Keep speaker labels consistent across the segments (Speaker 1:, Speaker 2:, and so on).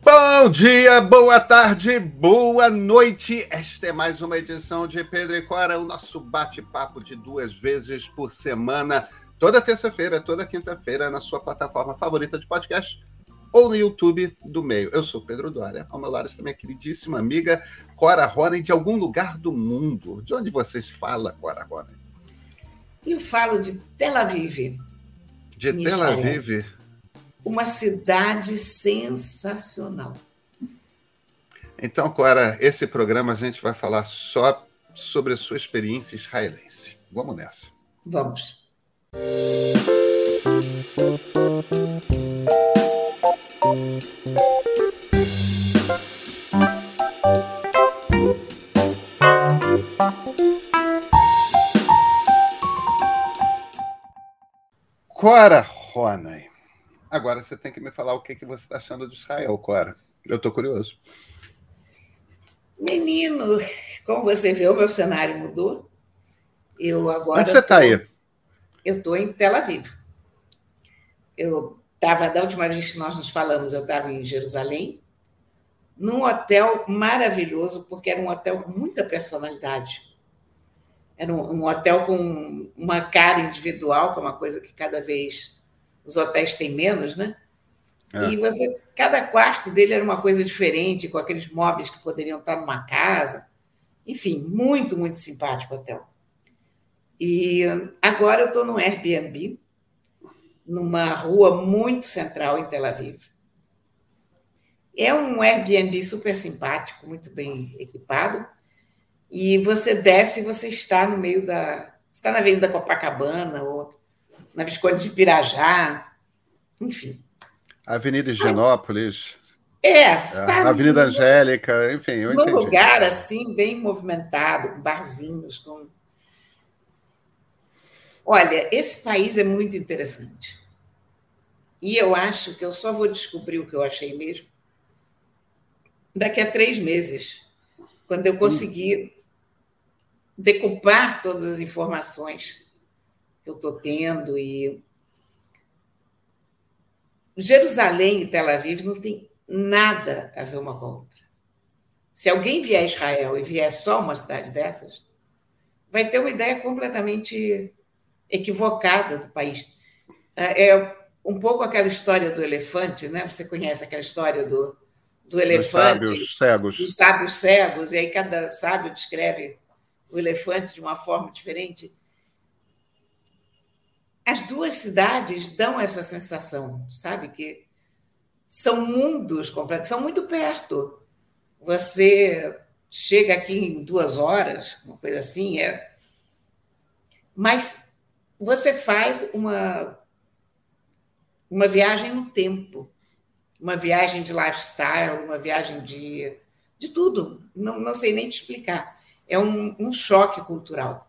Speaker 1: Bom dia, boa tarde, boa noite. Esta é mais uma edição de Pedro e Cora, o nosso bate-papo de duas vezes por semana, toda terça-feira, toda quinta-feira, na sua plataforma favorita de podcast ou no YouTube do meio. Eu sou Pedro Dória, ao meu lado está minha queridíssima amiga Cora Ronen, de algum lugar do mundo. De onde vocês falam, Cora Ronen?
Speaker 2: Eu falo de Tel Aviv.
Speaker 1: De Tel Aviv?
Speaker 2: Uma cidade sensacional.
Speaker 1: Então, Cora, esse programa a gente vai falar só sobre a sua experiência israelense. Vamos nessa.
Speaker 2: Vamos.
Speaker 1: Cora Ronay. Agora você tem que me falar o que, que você está achando de Israel, Cora. Eu estou curioso.
Speaker 2: Menino, como você vê, o meu cenário mudou. Eu agora.
Speaker 1: Onde você está aí?
Speaker 2: Eu estou em Tel Aviv. Eu estava, da última vez que nós nos falamos, eu estava em Jerusalém, num hotel maravilhoso, porque era um hotel com muita personalidade. Era um, um, hotel com uma cara individual, que é uma coisa que cada vez os hotéis têm menos, né? É. E você, cada quarto dele era uma coisa diferente, com aqueles móveis que poderiam estar numa casa. Enfim, muito, muito simpático o hotel. E agora eu estou no Airbnb, numa rua muito central em Tel Aviv. É um Airbnb super simpático, muito bem equipado e você desce e você está no meio da. está na Avenida Copacabana ou na Visconde de Pirajá, enfim.
Speaker 1: Avenida Higienópolis.
Speaker 2: É,
Speaker 1: está Avenida no, Angélica, enfim, eu
Speaker 2: entendi. lugar assim, bem movimentado, com barzinhos, com. Olha, esse país é muito interessante. E eu acho que eu só vou descobrir o que eu achei mesmo daqui a três meses, quando eu conseguir decupar todas as informações eu estou tendo e Jerusalém e Tel Aviv não tem nada a ver uma com a outra. Se alguém vier a Israel e vier só uma cidade dessas, vai ter uma ideia completamente equivocada do país. É, é um pouco aquela história do elefante, né? Você conhece aquela história do, do elefante? Dos
Speaker 1: sábios cegos.
Speaker 2: Dos sábios cegos, e aí cada sábio descreve o elefante de uma forma diferente. As duas cidades dão essa sensação, sabe? Que são mundos completos, são muito perto. Você chega aqui em duas horas, uma coisa assim, é. Mas você faz uma, uma viagem no tempo, uma viagem de lifestyle, uma viagem de, de tudo. Não, não sei nem te explicar é um, um choque cultural.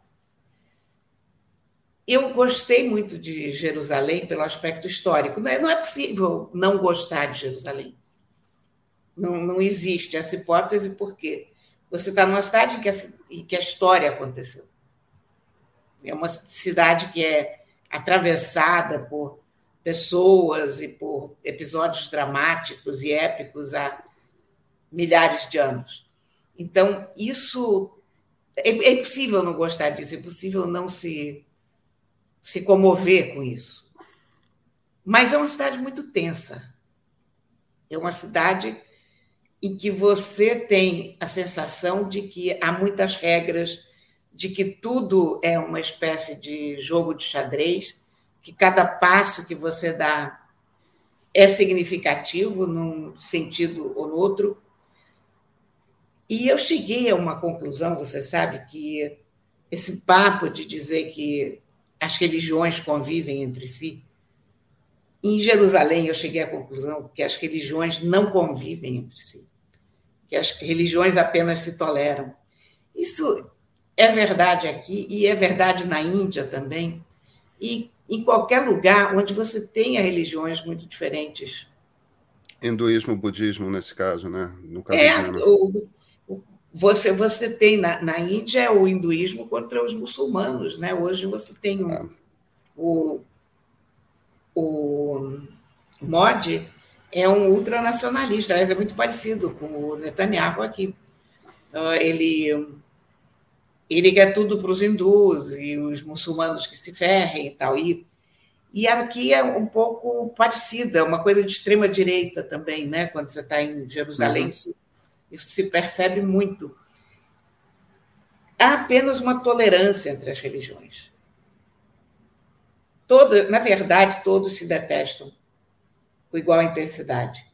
Speaker 2: Eu gostei muito de Jerusalém pelo aspecto histórico. Não é, não é possível não gostar de Jerusalém. Não, não existe essa hipótese, porque você está numa cidade em que, a, em que a história aconteceu. É uma cidade que é atravessada por pessoas e por episódios dramáticos e épicos há milhares de anos. Então, isso é, é impossível não gostar disso, é impossível não se, se comover com isso. Mas é uma cidade muito tensa. É uma cidade em que você tem a sensação de que há muitas regras, de que tudo é uma espécie de jogo de xadrez, que cada passo que você dá é significativo num sentido ou no outro, e eu cheguei a uma conclusão, você sabe, que esse papo de dizer que as religiões convivem entre si, em Jerusalém eu cheguei à conclusão que as religiões não convivem entre si, que as religiões apenas se toleram. Isso é verdade aqui e é verdade na Índia também, e em qualquer lugar onde você tenha religiões muito diferentes.
Speaker 1: Hinduísmo, budismo, nesse caso, né?
Speaker 2: No caso é, o, você, você tem na, na Índia o hinduísmo contra os muçulmanos, né? Hoje você tem um, é. o, o Modi, é um ultranacionalista, aliás, é muito parecido com o Netanyahu aqui. Ah, ele, ele quer tudo para os hindus e os muçulmanos que se ferrem e tal. E, e aqui é um pouco parecida, uma coisa de extrema direita também, né? Quando você está em Jerusalém, uhum. Isso, se percebe muito. Há apenas uma tolerância entre as religiões. Toda, na verdade, todos se detestam com igual intensidade.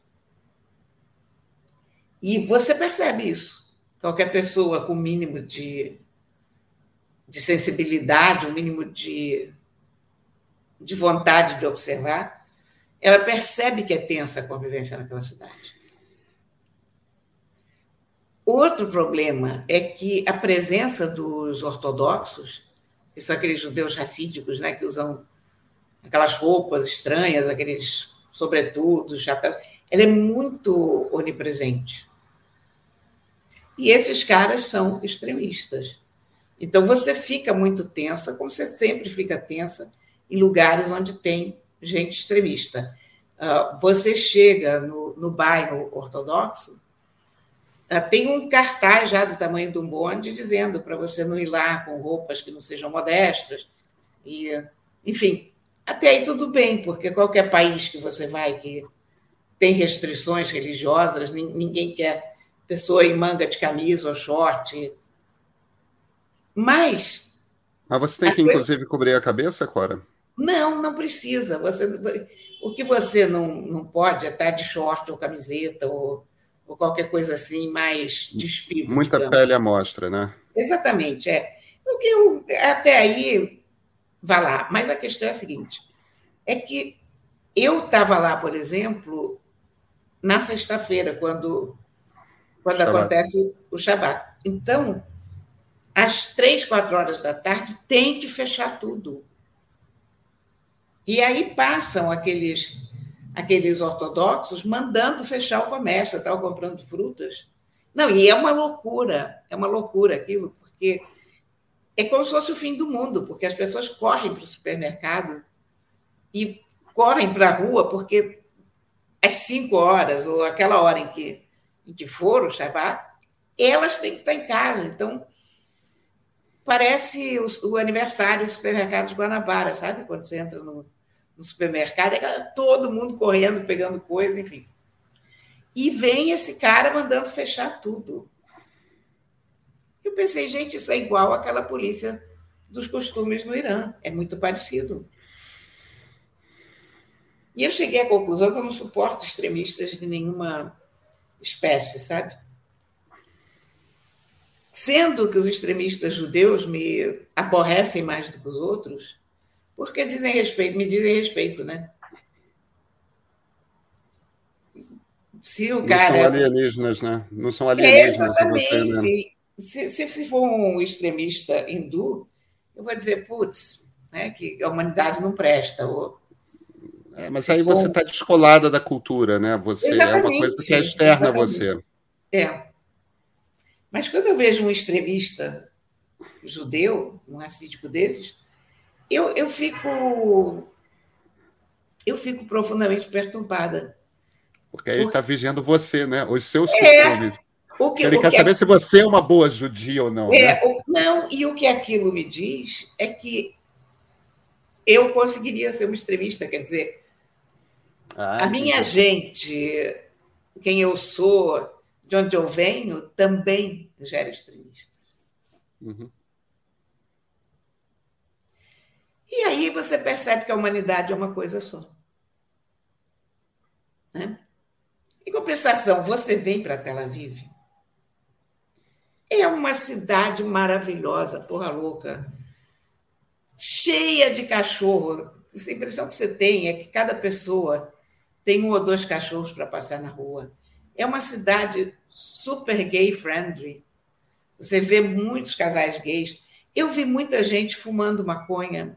Speaker 2: E você percebe isso. Qualquer pessoa com o mínimo de, de sensibilidade, o um mínimo de, de vontade de observar, ela percebe que é tensa a convivência naquela cidade. Outro problema é que a presença dos ortodoxos, que são aqueles judeus racídicos, né, que usam aquelas roupas estranhas, aqueles sobretudo, chapéus, ela é muito onipresente. E esses caras são extremistas. Então você fica muito tensa, como você sempre fica tensa em lugares onde tem gente extremista. Uh, você chega no, no bairro ortodoxo, tem um cartaz já do tamanho de um bonde dizendo para você não ir lá com roupas que não sejam modestas. E, enfim, até aí tudo bem, porque qualquer país que você vai que tem restrições religiosas, ninguém quer pessoa em manga de camisa ou short. Mas.
Speaker 1: Mas você tem que, coisa... inclusive, cobrir a cabeça, Cora?
Speaker 2: Não, não precisa. Você, o que você não, não pode é estar de short ou camiseta ou, ou qualquer coisa assim mais despido.
Speaker 1: Muita digamos. pele à mostra, né?
Speaker 2: Exatamente, é. O que eu, até aí vá lá. Mas a questão é a seguinte: é que eu estava lá, por exemplo, na sexta-feira, quando, quando acontece o Shabat. Então, às três, quatro horas da tarde, tem que fechar tudo. E aí passam aqueles, aqueles ortodoxos mandando fechar o comércio, estavam comprando frutas. Não, e é uma loucura, é uma loucura aquilo, porque é como se fosse o fim do mundo, porque as pessoas correm para o supermercado e correm para a rua porque às cinco horas ou aquela hora em que, em que for o Shabat, elas têm que estar em casa. Então, parece o, o aniversário do supermercado de Guanabara, sabe? Quando você entra no, no supermercado, é todo mundo correndo, pegando coisa, enfim. E vem esse cara mandando fechar tudo. Eu pensei, gente, isso é igual àquela polícia dos costumes no Irã. É muito parecido. E eu cheguei à conclusão que eu não suporto extremistas de nenhuma espécie, sabe? Sendo que os extremistas judeus me aborrecem mais do que os outros, porque dizem respeito, me dizem respeito, né?
Speaker 1: Se o cara. Não são alienígenas, né? Não são alienígenas. É,
Speaker 2: exatamente. Se, se, se for um extremista hindu, eu vou dizer, putz, né, que a humanidade não presta. Ou,
Speaker 1: é, mas aí você está descolada da cultura, né? Você exatamente, é uma coisa que é externa exatamente. a você.
Speaker 2: É. Mas quando eu vejo um extremista judeu, um racídico desses, eu, eu fico eu fico profundamente perturbada.
Speaker 1: Porque aí ele está vigiando você, né? Os seus é, costumes. Que, ele quer que saber é... se você é uma boa judia ou não. É,
Speaker 2: né? o... Não, e o que aquilo me diz é que eu conseguiria ser um extremista, quer dizer, ah, a minha gente, quem eu sou, de onde eu venho, também gera extremistas. Uhum. E aí você percebe que a humanidade é uma coisa só. Né? Em compensação, você vem para Tel Aviv é uma cidade maravilhosa, porra louca, cheia de cachorro. A impressão que você tem é que cada pessoa tem um ou dois cachorros para passar na rua. É uma cidade super gay friendly. Você vê muitos casais gays. Eu vi muita gente fumando maconha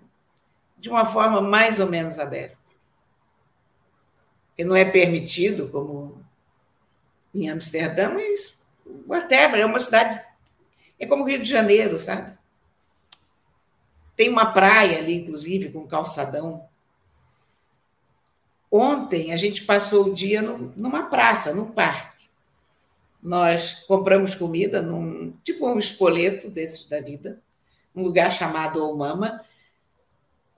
Speaker 2: de uma forma mais ou menos aberta. Que não é permitido, como em Amsterdã, mas whatever, é uma cidade. É como o Rio de Janeiro, sabe? Tem uma praia ali, inclusive, com calçadão. Ontem a gente passou o dia numa praça, num parque. Nós compramos comida num tipo um espoleto desses da vida, um lugar chamado Omama,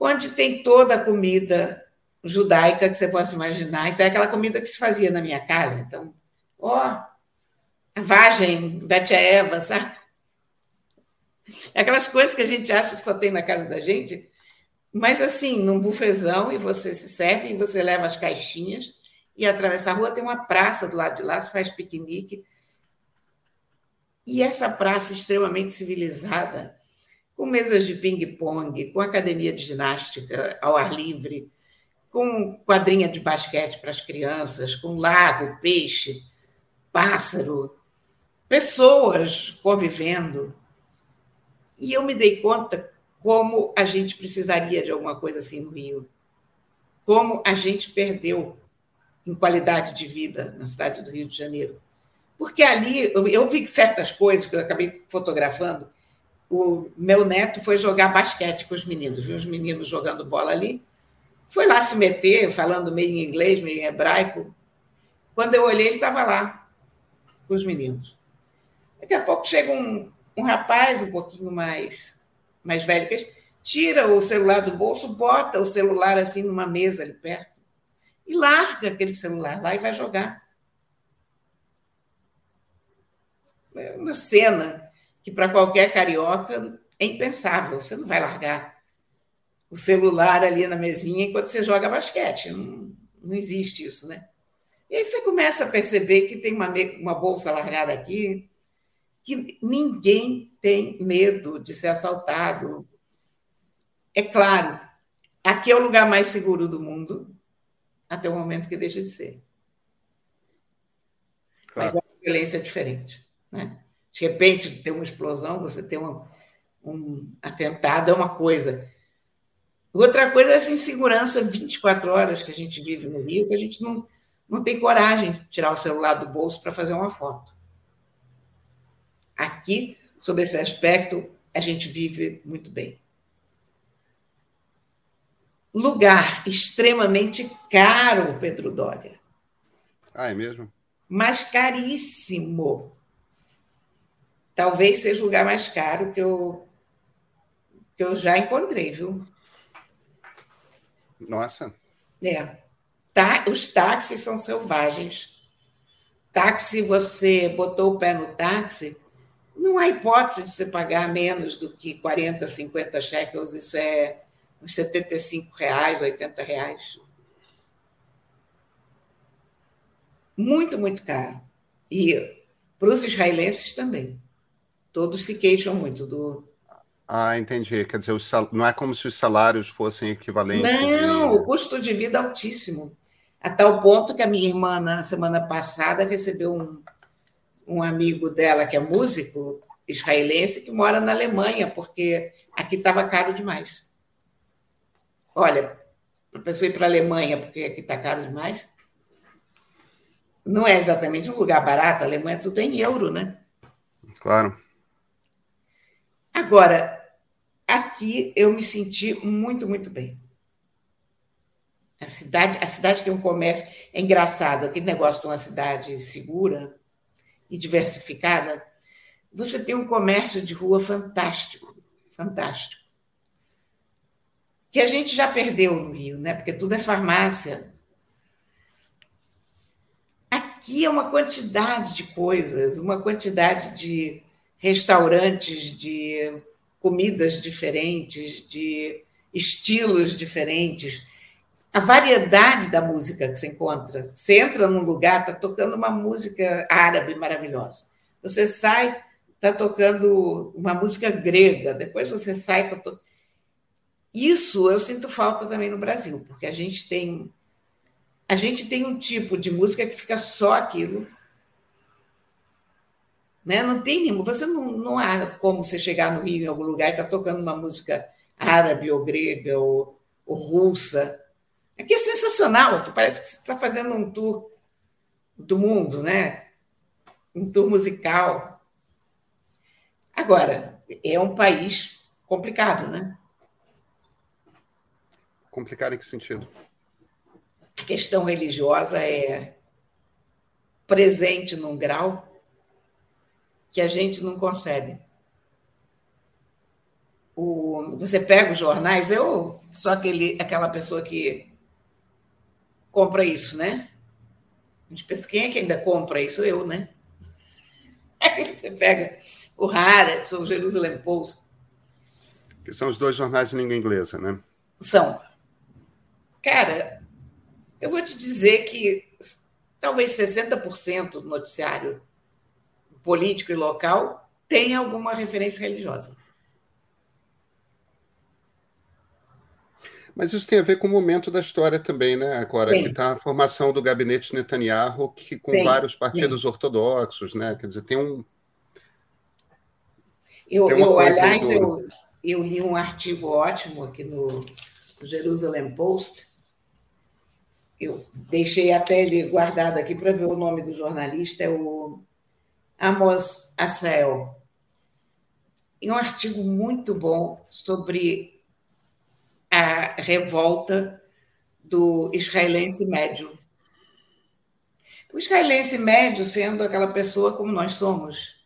Speaker 2: onde tem toda a comida judaica que você possa imaginar. Então, é aquela comida que se fazia na minha casa. Então, ó, a vagem da tia Eva, sabe? Aquelas coisas que a gente acha que só tem na casa da gente, mas assim, num bufezão, e você se serve, e você leva as caixinhas, e atravessa a rua, tem uma praça do lado de lá, você faz piquenique. E essa praça extremamente civilizada, com mesas de ping-pong, com academia de ginástica ao ar livre, com quadrinha de basquete para as crianças, com lago, peixe, pássaro, pessoas convivendo. E eu me dei conta como a gente precisaria de alguma coisa assim no Rio. Como a gente perdeu em qualidade de vida na cidade do Rio de Janeiro. Porque ali eu vi certas coisas que eu acabei fotografando. O meu neto foi jogar basquete com os meninos, viu os meninos jogando bola ali. Foi lá se meter, falando meio em inglês, meio em hebraico. Quando eu olhei, ele estava lá com os meninos. Daqui a pouco chega um, um rapaz um pouquinho mais, mais velho que tira o celular do bolso, bota o celular assim numa mesa ali perto e larga aquele celular lá e vai jogar. É uma cena que para qualquer carioca é impensável. Você não vai largar o celular ali na mesinha enquanto você joga basquete. Não, não existe isso, né? E aí você começa a perceber que tem uma, uma bolsa largada aqui, que ninguém tem medo de ser assaltado. É claro, aqui é o lugar mais seguro do mundo, até o momento que deixa de ser. Claro. Mas a violência é diferente. Né? De repente, tem uma explosão, você tem um, um atentado, é uma coisa. Outra coisa é essa insegurança 24 horas que a gente vive no Rio, que a gente não, não tem coragem de tirar o celular do bolso para fazer uma foto. Aqui, sobre esse aspecto, a gente vive muito bem. Lugar extremamente caro, Pedro Dória.
Speaker 1: Ah, é mesmo?
Speaker 2: Mas caríssimo. Talvez seja o lugar mais caro que eu, que eu já encontrei, viu?
Speaker 1: Nossa.
Speaker 2: É. Tá, os táxis são selvagens. Táxi, você botou o pé no táxi, não há hipótese de você pagar menos do que 40, 50 shekels, isso é uns 75 reais, 80 reais. Muito, muito caro. E para os israelenses também. Todos se queixam muito do.
Speaker 1: Ah, entendi. Quer dizer, sal... não é como se os salários fossem equivalentes.
Speaker 2: Não, e... o custo de vida é altíssimo. A tal ponto que a minha irmã, na semana passada, recebeu um, um amigo dela que é músico israelense que mora na Alemanha, porque aqui estava caro demais. Olha, para a pessoa ir para a Alemanha, porque aqui está caro demais, não é exatamente um lugar barato, a Alemanha é tudo em euro, né?
Speaker 1: Claro.
Speaker 2: Agora, aqui eu me senti muito, muito bem. A cidade, a cidade tem um comércio. É engraçado, aquele negócio de uma cidade segura e diversificada, você tem um comércio de rua fantástico, fantástico. Que a gente já perdeu no Rio, né? Porque tudo é farmácia. Aqui é uma quantidade de coisas, uma quantidade de restaurantes, de comidas diferentes, de estilos diferentes a variedade da música que você encontra. Você entra num lugar, está tocando uma música árabe maravilhosa. Você sai, está tocando uma música grega. Depois você sai, está to... Isso eu sinto falta também no Brasil, porque a gente tem a gente tem um tipo de música que fica só aquilo. Né? Não tem nenhum. Você não, não há como você chegar no Rio em algum lugar e estar tá tocando uma música árabe ou grega ou, ou russa Aqui é sensacional, aqui parece que você está fazendo um tour do mundo, né? Um tour musical. Agora, é um país complicado, né?
Speaker 1: Complicado em que sentido?
Speaker 2: a questão religiosa é presente num grau que a gente não consegue. O, você pega os jornais, eu sou aquele, aquela pessoa que compra isso, né? A gente pensa, quem é que ainda compra isso? Eu, né? Aí você pega o Haaretz, o Jerusalem Post.
Speaker 1: Que são os dois jornais de língua inglesa, né?
Speaker 2: São. Cara, eu vou te dizer que talvez 60% do noticiário político e local tem alguma referência religiosa.
Speaker 1: Mas isso tem a ver com o momento da história também, né? Agora, tem. que está a formação do gabinete Netanyahu, que, com tem. vários partidos tem. ortodoxos, né? Quer dizer, tem um.
Speaker 2: Eu, eu aliás, eu, eu li um artigo ótimo aqui no Jerusalem Post, eu deixei até ele guardado aqui para ver o nome do jornalista, é o Amos Asrael. E um artigo muito bom sobre a revolta do israelense médio. O israelense médio sendo aquela pessoa como nós somos,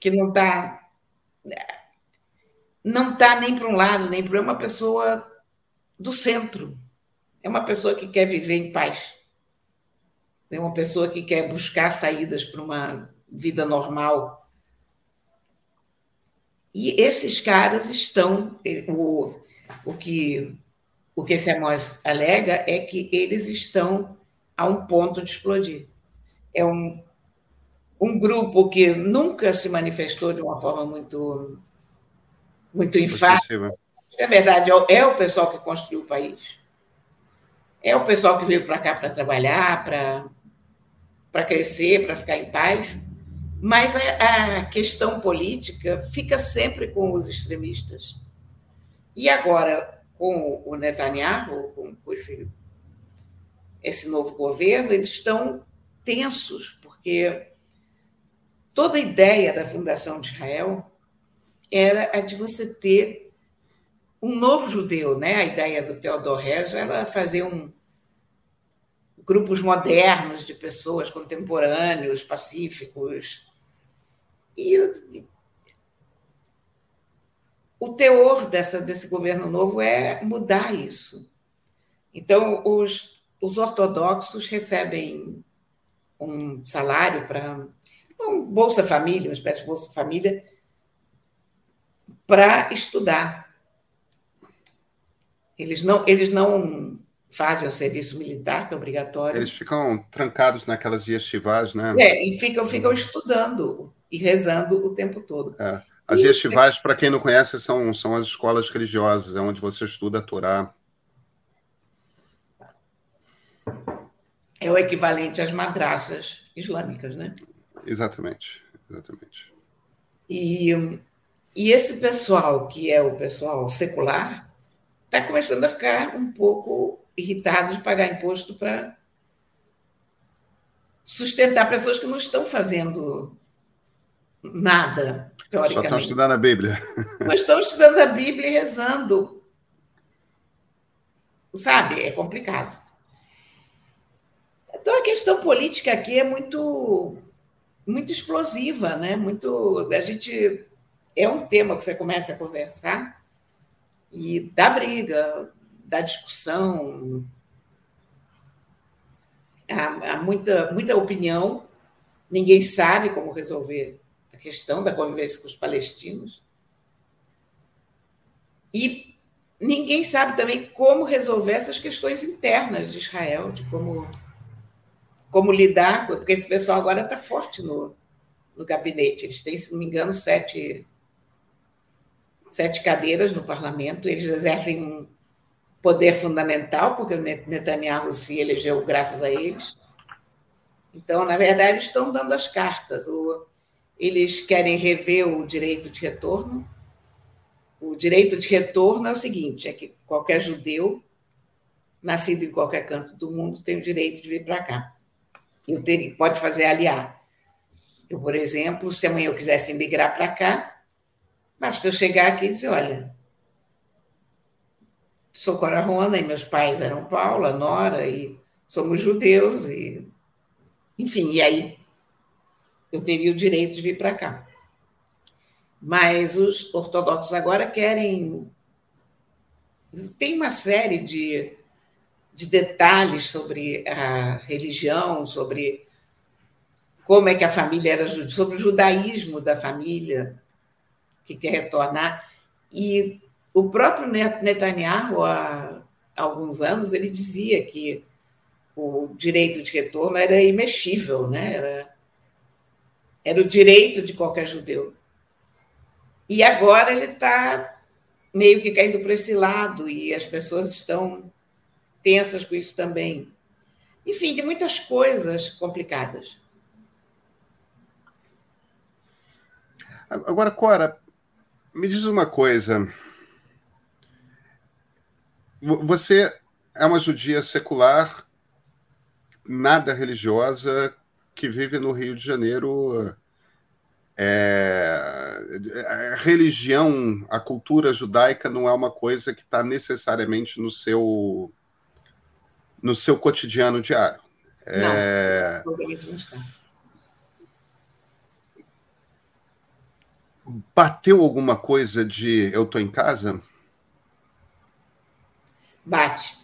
Speaker 2: que não está não está nem para um lado nem para é uma pessoa do centro é uma pessoa que quer viver em paz. É uma pessoa que quer buscar saídas para uma vida normal. E esses caras estão. O, o que o que esse Amos alega é que eles estão a um ponto de explodir. É um, um grupo que nunca se manifestou de uma forma muito, muito enfática. É verdade, é, é o pessoal que construiu o país é o pessoal que veio para cá para trabalhar, para crescer, para ficar em paz, mas a, a, questão política fica sempre com os extremistas. E agora, com o Netanyahu, com, com esse, esse novo governo, eles estão tensos, porque toda a ideia da fundação de Israel era a de você ter um novo judeu, né? A ideia do Theodor Herzl era fazer um grupos modernos de pessoas contemporâneos, pacíficos. E o teor dessa, desse governo novo é mudar isso. Então, os, os ortodoxos recebem um salário para um Bolsa Família, uma espécie de Bolsa Família, para estudar. Eles não, eles não fazem o serviço militar, que é obrigatório.
Speaker 1: Eles ficam trancados naquelas yeshivas, né?
Speaker 2: É, e ficam, ficam estudando e rezando o tempo todo.
Speaker 1: É. As e, yeshivas, para quem não conhece, são, são as escolas religiosas, é onde você estuda a Torá.
Speaker 2: É o equivalente às madraças islâmicas, né?
Speaker 1: Exatamente, exatamente.
Speaker 2: E, e esse pessoal, que é o pessoal secular, está começando a ficar um pouco irritado de pagar imposto para sustentar pessoas que não estão fazendo nada, teoricamente. Só
Speaker 1: estão estudando a Bíblia.
Speaker 2: Mas estão estudando a Bíblia e rezando. Sabe? É complicado. Então a questão política aqui é muito muito explosiva, né? Muito a gente é um tema que você começa a conversar e dá briga, dá discussão, há, há muita, muita opinião, ninguém sabe como resolver a questão da convivência com os palestinos. E ninguém sabe também como resolver essas questões internas de Israel, de como, como lidar, porque esse pessoal agora está forte no, no gabinete. Eles têm, se não me engano, sete sete cadeiras no parlamento, eles exercem poder fundamental, porque o Netanyahu se elegeu graças a eles. Então, na verdade, estão dando as cartas. Eles querem rever o direito de retorno. O direito de retorno é o seguinte: é que qualquer judeu, nascido em qualquer canto do mundo, tem o direito de vir para cá. E pode fazer aliar. Eu, por exemplo, se amanhã eu quisesse migrar para cá, Basta eu chegar aqui e dizer: olha, sou corarrona e meus pais eram Paula, Nora, e somos judeus, e enfim, e aí eu teria o direito de vir para cá. Mas os ortodoxos agora querem. Tem uma série de, de detalhes sobre a religião, sobre como é que a família era, sobre o judaísmo da família que quer retornar. E o próprio Netanyahu, há alguns anos, ele dizia que o direito de retorno era imexível, né? era, era o direito de qualquer judeu. E agora ele está meio que caindo para esse lado, e as pessoas estão tensas com isso também. Enfim, tem muitas coisas complicadas.
Speaker 1: Agora, Cora, me diz uma coisa. Você é uma judia secular, nada religiosa, que vive no Rio de Janeiro. É, a religião, a cultura judaica não é uma coisa que está necessariamente no seu no seu cotidiano diário.
Speaker 2: É... Não, não está.
Speaker 1: Bateu alguma coisa de eu estou em casa?
Speaker 2: Bate.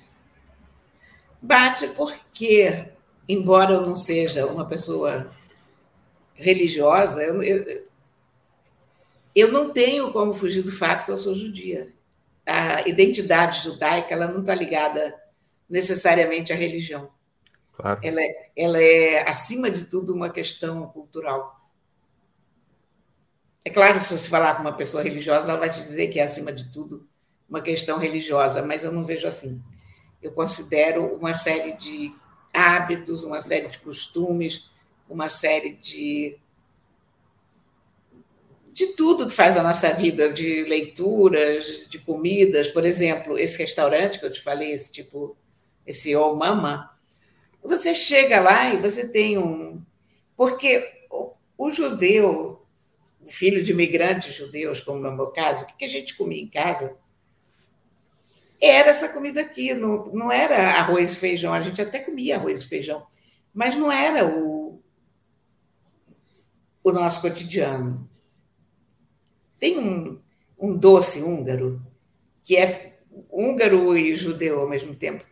Speaker 2: Bate porque, embora eu não seja uma pessoa religiosa, eu, eu, eu não tenho como fugir do fato que eu sou judia. A identidade judaica ela não está ligada necessariamente à religião. Claro. Ela, é, ela é, acima de tudo, uma questão cultural. É claro que se você falar com uma pessoa religiosa, ela vai te dizer que é, acima de tudo, uma questão religiosa, mas eu não vejo assim. Eu considero uma série de hábitos, uma série de costumes, uma série de de tudo que faz a nossa vida, de leituras, de comidas, por exemplo, esse restaurante que eu te falei, esse tipo, esse Oh Mama, você chega lá e você tem um. Porque o judeu, o filho de imigrantes judeus, como no meu caso, o que a gente comia em casa? Era essa comida aqui, não, não era arroz e feijão, a gente até comia arroz e feijão, mas não era o, o nosso cotidiano. Tem um, um doce húngaro, que é húngaro e judeu ao mesmo tempo,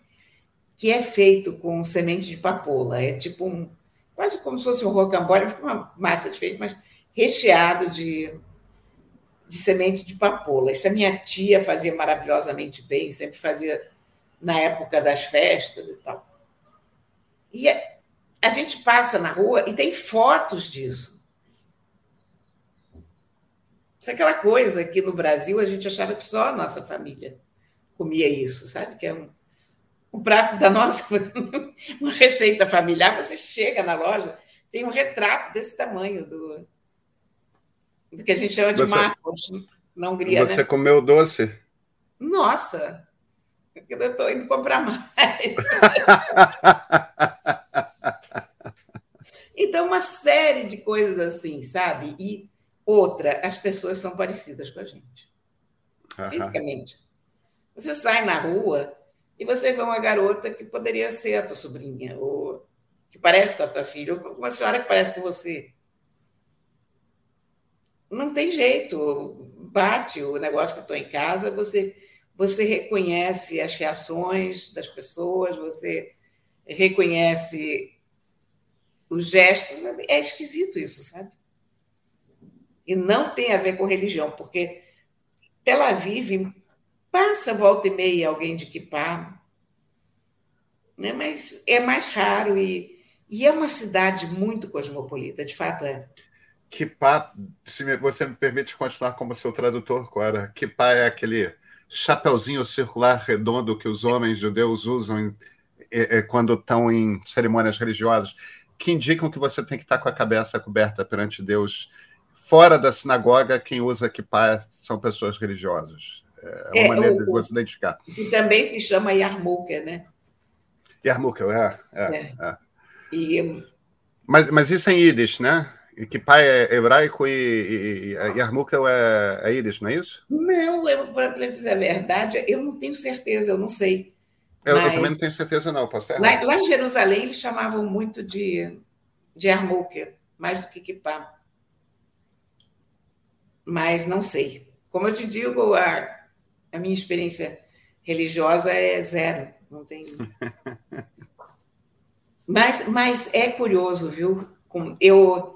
Speaker 2: que é feito com semente de papoula. É tipo um. quase como se fosse um rocambole, uma massa diferente, mas recheado de, de semente de papoula. Isso a minha tia fazia maravilhosamente bem, sempre fazia na época das festas e tal. E a gente passa na rua e tem fotos disso. Isso é aquela coisa que no Brasil a gente achava que só a nossa família comia isso, sabe? Que é um, um prato da nossa, uma receita familiar. Você chega na loja, tem um retrato desse tamanho do, do que a gente chama de você, Marcos na Hungria.
Speaker 1: Você né? comeu doce?
Speaker 2: Nossa, eu estou indo comprar mais. então, uma série de coisas assim, sabe? E Outra, as pessoas são parecidas com a gente, fisicamente. Você sai na rua e você vê uma garota que poderia ser a tua sobrinha, ou que parece com a tua filha, ou uma senhora que parece com você. Não tem jeito, bate o negócio que eu estou em casa, você, você reconhece as reações das pessoas, você reconhece os gestos. É esquisito isso, sabe? E não tem a ver com religião, porque Tel Aviv passa volta e meia alguém de Kipá, né? mas é mais raro e, e é uma cidade muito cosmopolita, de fato é.
Speaker 1: Kipá, se você me permite continuar como seu tradutor, Cora, Kipá é aquele chapeuzinho circular redondo que os homens judeus usam em, é, é, quando estão em cerimônias religiosas, que indicam que você tem que estar com a cabeça coberta perante Deus fora da sinagoga, quem usa kippah são pessoas religiosas. É uma é, maneira o, de você identificar.
Speaker 2: E também se chama Yarmuka, né?
Speaker 1: Yarmuka, é. é, é. é. E, mas, mas isso é em Yiddish, né? Que pai é hebraico e, e, e é, é íris, não é isso?
Speaker 2: Não, para dizer a verdade, eu não tenho certeza, eu não sei.
Speaker 1: Eu, Mas, eu também não tenho certeza, não, posso
Speaker 2: ser lá, lá, em Jerusalém, eles chamavam muito de, de Yarmukel, mais do que Kippah. Mas não sei. Como eu te digo, a, a minha experiência religiosa é zero, não tem. mas, mas é curioso, viu? Eu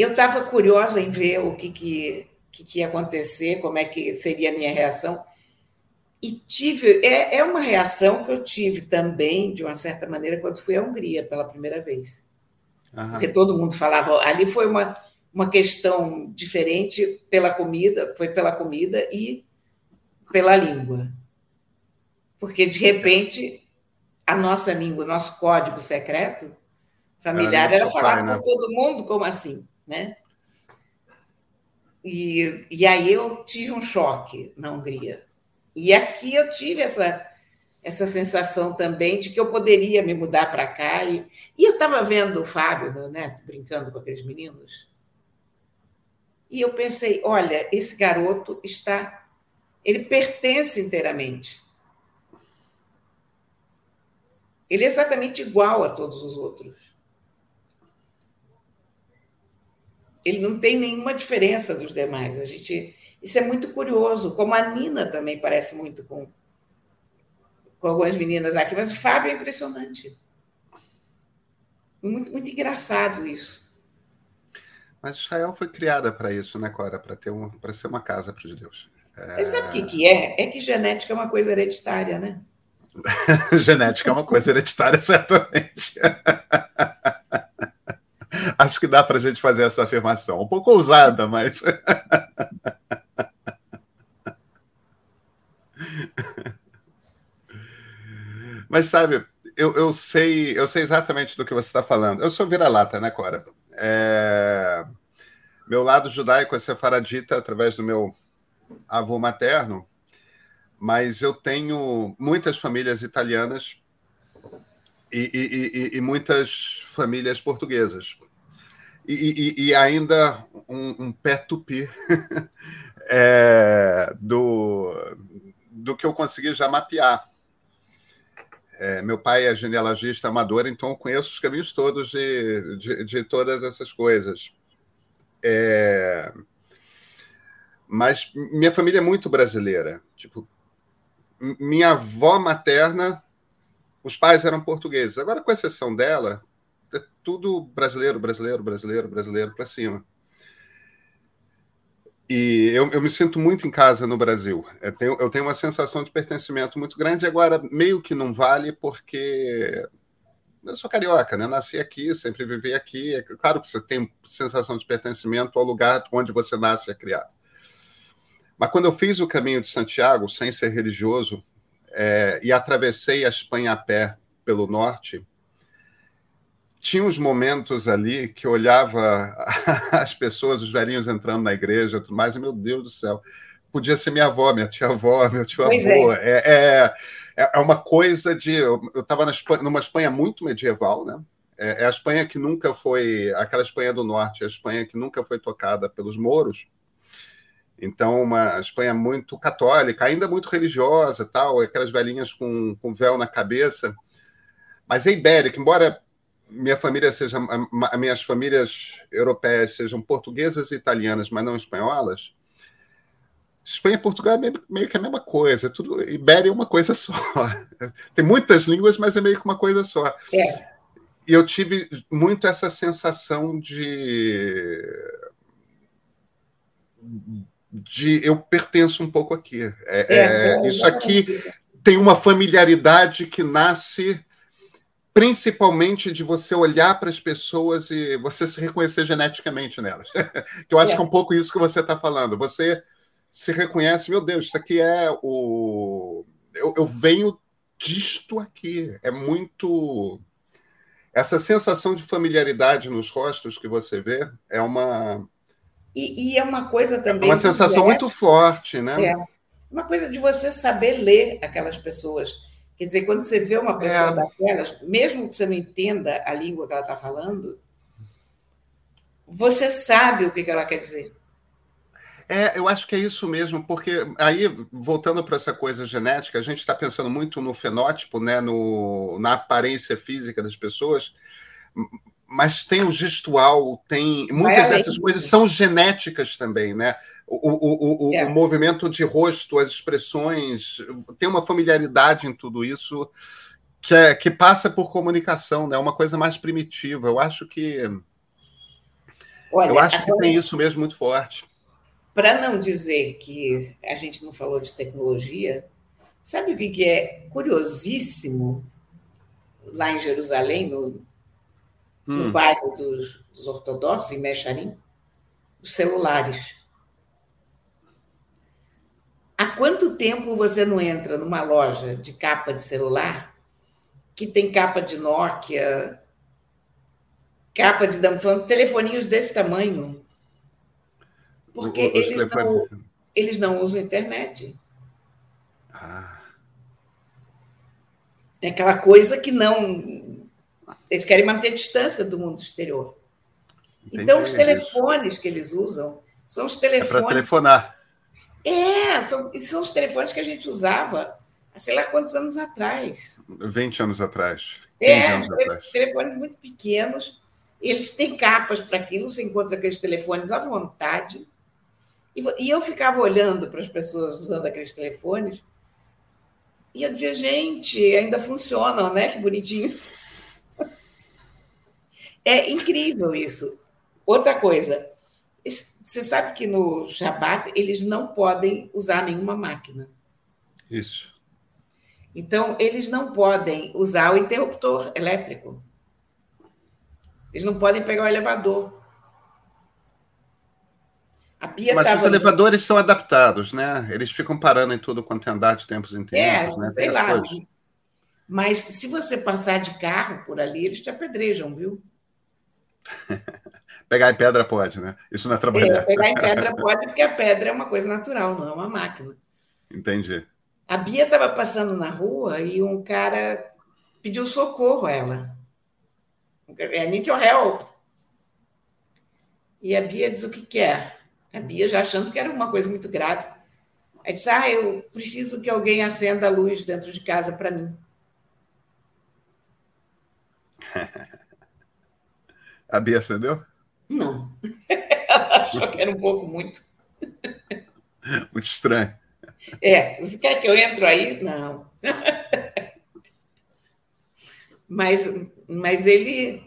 Speaker 2: eu estava curiosa em ver o que, que, que, ia acontecer, como é que seria a minha reação. E tive, é, é uma reação que eu tive também, de uma certa maneira, quando fui à Hungria pela primeira vez. Uhum. Porque todo mundo falava, ali foi uma, uma questão diferente pela comida, foi pela comida e pela língua. Porque, de repente, a nossa língua, o nosso código secreto familiar era, era falar pai, né? com todo mundo, como assim? Né? E, e aí eu tive um choque na Hungria. E aqui eu tive essa, essa sensação também de que eu poderia me mudar para cá. E, e eu estava vendo o Fábio, meu neto, brincando com aqueles meninos. E eu pensei: olha, esse garoto está. Ele pertence inteiramente. Ele é exatamente igual a todos os outros. Ele não tem nenhuma diferença dos demais. A gente, isso é muito curioso, como a Nina também parece muito com, com algumas meninas aqui, mas o Fábio é impressionante. Muito, muito engraçado isso.
Speaker 1: Mas Israel foi criada para isso, né, Cora? Para ter um, para ser uma casa para os judeus.
Speaker 2: É... Sabe o que, que é? É que genética é uma coisa hereditária, né?
Speaker 1: genética é uma coisa hereditária, certamente. Acho que dá para a gente fazer essa afirmação. Um pouco ousada, mas. mas sabe, eu, eu, sei, eu sei exatamente do que você está falando. Eu sou vira-lata, né, Cora? É... Meu lado judaico é sefaradita através do meu avô materno, mas eu tenho muitas famílias italianas e, e, e, e muitas famílias portuguesas e, e, e ainda um, um pé tupi é, do, do que eu consegui já mapear. É, meu pai é genealogista amador, então eu conheço os caminhos todos de, de, de todas essas coisas. É, mas minha família é muito brasileira. Tipo, minha avó materna, os pais eram portugueses. Agora, com exceção dela, é tudo brasileiro, brasileiro, brasileiro, brasileiro para cima. E eu, eu, me sinto muito em casa no Brasil. Eu tenho, eu tenho uma sensação de pertencimento muito grande. Agora, meio que não vale, porque eu sou carioca, né? Nasci aqui, sempre vivi aqui. É claro que você tem sensação de pertencimento ao lugar onde você nasce e é criado. Mas quando eu fiz o caminho de Santiago, sem ser religioso, é, e atravessei a Espanha a pé pelo norte, tinha uns momentos ali que eu olhava as pessoas, os velhinhos entrando na igreja, tudo mais, e meu Deus do céu, podia ser minha avó, minha tia-avó, meu tio-avô. É. É, é, é, uma coisa de. Eu estava numa Espanha muito medieval, né? É, é, a Espanha que nunca foi. Aquela Espanha do Norte, a Espanha que nunca foi tocada pelos mouros. Então, uma Espanha muito católica, ainda muito religiosa, tal, aquelas velhinhas com, com véu na cabeça. Mas é ibérica, embora minha família seja, minhas famílias europeias sejam portuguesas e italianas, mas não espanholas, Espanha e Portugal é meio, que a mesma coisa. Tudo, Ibéria é uma coisa só. Tem muitas línguas, mas é meio que uma coisa só. É. E eu tive muito essa sensação de. de eu pertenço um pouco aqui. É, é, é isso aqui tem uma familiaridade que nasce principalmente de você olhar para as pessoas e você se reconhecer geneticamente nelas. que eu acho é. que é um pouco isso que você está falando. Você se reconhece, meu Deus, isso aqui é o. Eu, eu venho disto aqui. É muito. Essa sensação de familiaridade nos rostos que você vê é uma.
Speaker 2: E, e é uma coisa também.
Speaker 1: É uma sensação é, muito forte, né?
Speaker 2: É. Uma coisa de você saber ler aquelas pessoas Quer dizer, quando você vê uma pessoa é. daquelas, mesmo que você não entenda a língua que ela está falando, você sabe o que ela quer dizer.
Speaker 1: É, eu acho que é isso mesmo, porque aí, voltando para essa coisa genética, a gente está pensando muito no fenótipo, né, no, na aparência física das pessoas, mas tem o gestual, tem. Muitas dessas coisas são genéticas também, né? O, o, o, é. o, movimento de rosto, as expressões, tem uma familiaridade em tudo isso que, é, que passa por comunicação, né? Uma coisa mais primitiva. Eu acho que. Olha, eu acho que tem isso mesmo muito forte.
Speaker 2: Para não dizer que a gente não falou de tecnologia, sabe o que é curiosíssimo lá em Jerusalém, no, hum. no bairro dos, dos ortodoxos, em Mecharim? Os celulares. Há quanto tempo você não entra numa loja de capa de celular que tem capa de Nokia, capa de telefoninhos desse tamanho? Porque eles, não, eles não usam internet. Ah. É aquela coisa que não. Eles querem manter distância do mundo exterior. Entendi, então, os telefones isso. que eles usam são os telefones. É
Speaker 1: para telefonar.
Speaker 2: É, são, são os telefones que a gente usava há sei lá quantos anos atrás.
Speaker 1: 20 anos atrás.
Speaker 2: É, anos atrás. telefones muito pequenos. Eles têm capas para aquilo, você encontra aqueles telefones à vontade. E, eu ficava olhando para as pessoas usando aqueles telefones e eu dizia, gente, ainda funcionam, né? Que bonitinho. É incrível isso. Outra coisa, você sabe que no Shabat eles não podem usar nenhuma máquina.
Speaker 1: Isso.
Speaker 2: Então, eles não podem usar o interruptor elétrico. Eles não podem pegar o elevador.
Speaker 1: Mas os elevadores são adaptados, né? Eles ficam parando em tudo quanto é andar de tempos em tempos, é, né?
Speaker 2: Sei lá. Mas se você passar de carro por ali, eles te apedrejam, viu?
Speaker 1: pegar em pedra pode, né? Isso não é trabalhar. É,
Speaker 2: pegar em pedra pode, porque a pedra é uma coisa natural, não é uma máquina.
Speaker 1: Entendi.
Speaker 2: A Bia estava passando na rua e um cara pediu socorro a ela. I need your help. E a Bia diz o que quer. A Bia já achando que era uma coisa muito grave. Aí disse: Ah, eu preciso que alguém acenda a luz dentro de casa para mim.
Speaker 1: A Bia acendeu?
Speaker 2: Não. Ela achou que era um pouco muito.
Speaker 1: Muito estranho.
Speaker 2: É, você quer que eu entre aí? Não. Mas, mas ele,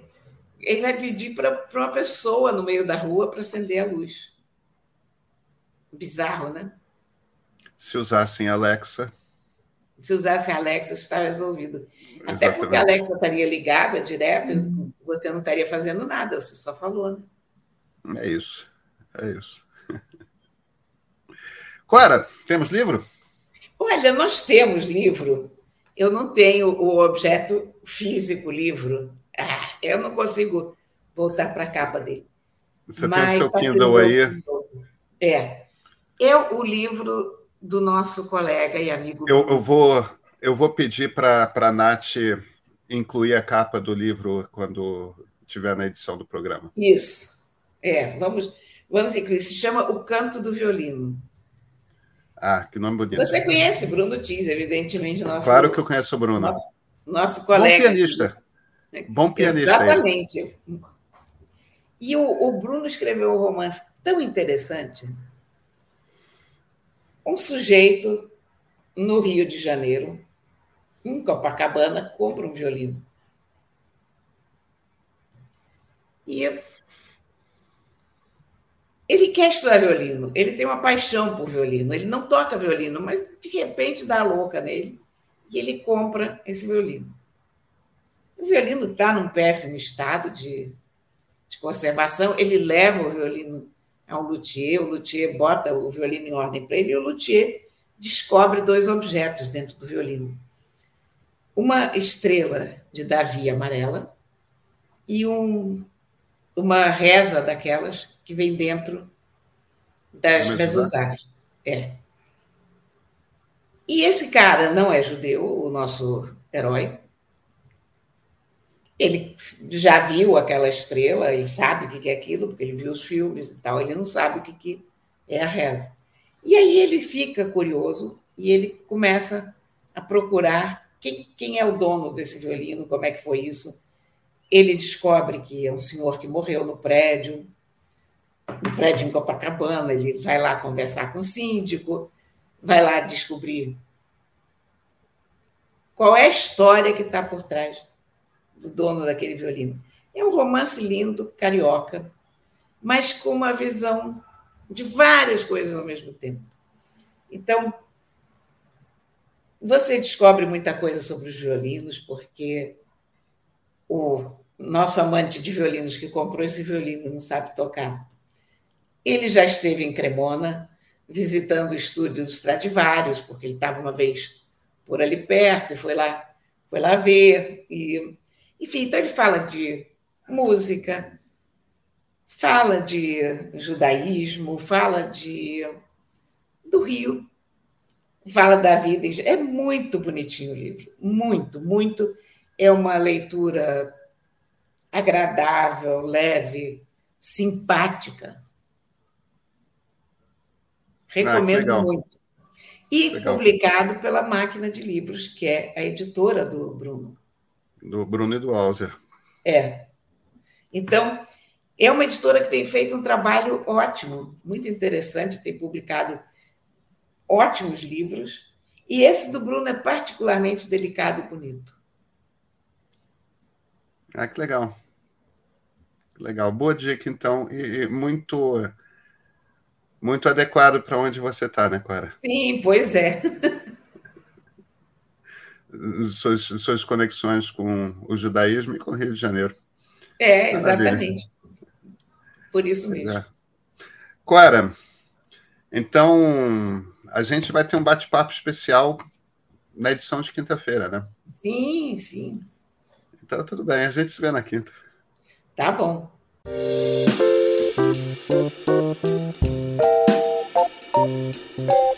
Speaker 2: ele vai pedir para uma pessoa no meio da rua para acender a luz. Bizarro, né?
Speaker 1: Se usassem Alexa.
Speaker 2: Se usassem Alexa, está resolvido. Exatamente. Até porque a Alexa estaria ligada direto. Você não estaria fazendo nada, você só falou,
Speaker 1: né? É isso. É isso. Cora, temos livro?
Speaker 2: Olha, nós temos livro. Eu não tenho o objeto físico livro. Ah, eu não consigo voltar para a capa dele.
Speaker 1: Você Mas tem o seu tá Kindle aí?
Speaker 2: É é o livro do nosso colega e amigo.
Speaker 1: Eu, eu vou, eu vou pedir para a Nath incluir a capa do livro quando tiver na edição do programa.
Speaker 2: Isso. É, vamos, vamos incluir. Se chama O Canto do Violino.
Speaker 1: Ah, que nome bonito.
Speaker 2: Você conhece Bruno Tiz, evidentemente. Nosso,
Speaker 1: claro que eu conheço o Bruno.
Speaker 2: Nosso, nosso colega.
Speaker 1: Bom pianista. Bom pianista.
Speaker 2: Exatamente. E o, o Bruno escreveu um romance tão interessante um sujeito no Rio de Janeiro, em Copacabana, compra um violino. E ele quer estudar violino, ele tem uma paixão por violino, ele não toca violino, mas de repente dá a louca nele e ele compra esse violino. O violino está num péssimo estado de, de conservação, ele leva o violino é um luthier, o luthier bota o violino em ordem para ele e o luthier descobre dois objetos dentro do violino. Uma estrela de Davi amarela e um, uma reza daquelas que vem dentro das mezuzás. É. E esse cara não é judeu, o nosso herói. ele já viu aquela estrela, ele sabe o que é aquilo, porque ele viu os filmes e tal, ele não sabe o que é a reza. E aí ele fica curioso e ele começa a procurar quem, quem é o dono desse violino, como é que foi isso. Ele descobre que é um senhor que morreu no prédio, no prédio em Copacabana, ele vai lá conversar com o síndico, vai lá descobrir qual é a história que está por trás do dono daquele violino. É um romance lindo, carioca, mas com uma visão de várias coisas ao mesmo tempo. Então, você descobre muita coisa sobre os violinos, porque o nosso amante de violinos que comprou esse violino não sabe tocar. Ele já esteve em Cremona, visitando o estúdio dos Stradivarius, porque ele estava uma vez por ali perto e foi lá, foi lá ver. E enfim, então ele fala de música, fala de judaísmo, fala de do Rio, fala da vida. É muito bonitinho o livro, muito, muito. É uma leitura agradável, leve, simpática. Recomendo ah, muito. E legal. publicado pela Máquina de Livros, que é a editora do Bruno
Speaker 1: do Bruno e do Alzer.
Speaker 2: É. Então, é uma editora que tem feito um trabalho ótimo, muito interessante, tem publicado ótimos livros, e esse do Bruno é particularmente delicado e bonito.
Speaker 1: Ah, que legal. Legal. Boa dica, então, e, e muito muito adequado para onde você está, né, Clara?
Speaker 2: Sim, pois é.
Speaker 1: suas, suas conexões com o judaísmo e com o Rio de Janeiro.
Speaker 2: É, exatamente. Por isso mesmo. É.
Speaker 1: Cora, então a gente vai ter um bate-papo especial na edição de quinta-feira, né?
Speaker 2: Sim, sim.
Speaker 1: Então tudo bem, a gente se vê na quinta.
Speaker 2: Tá bom. Música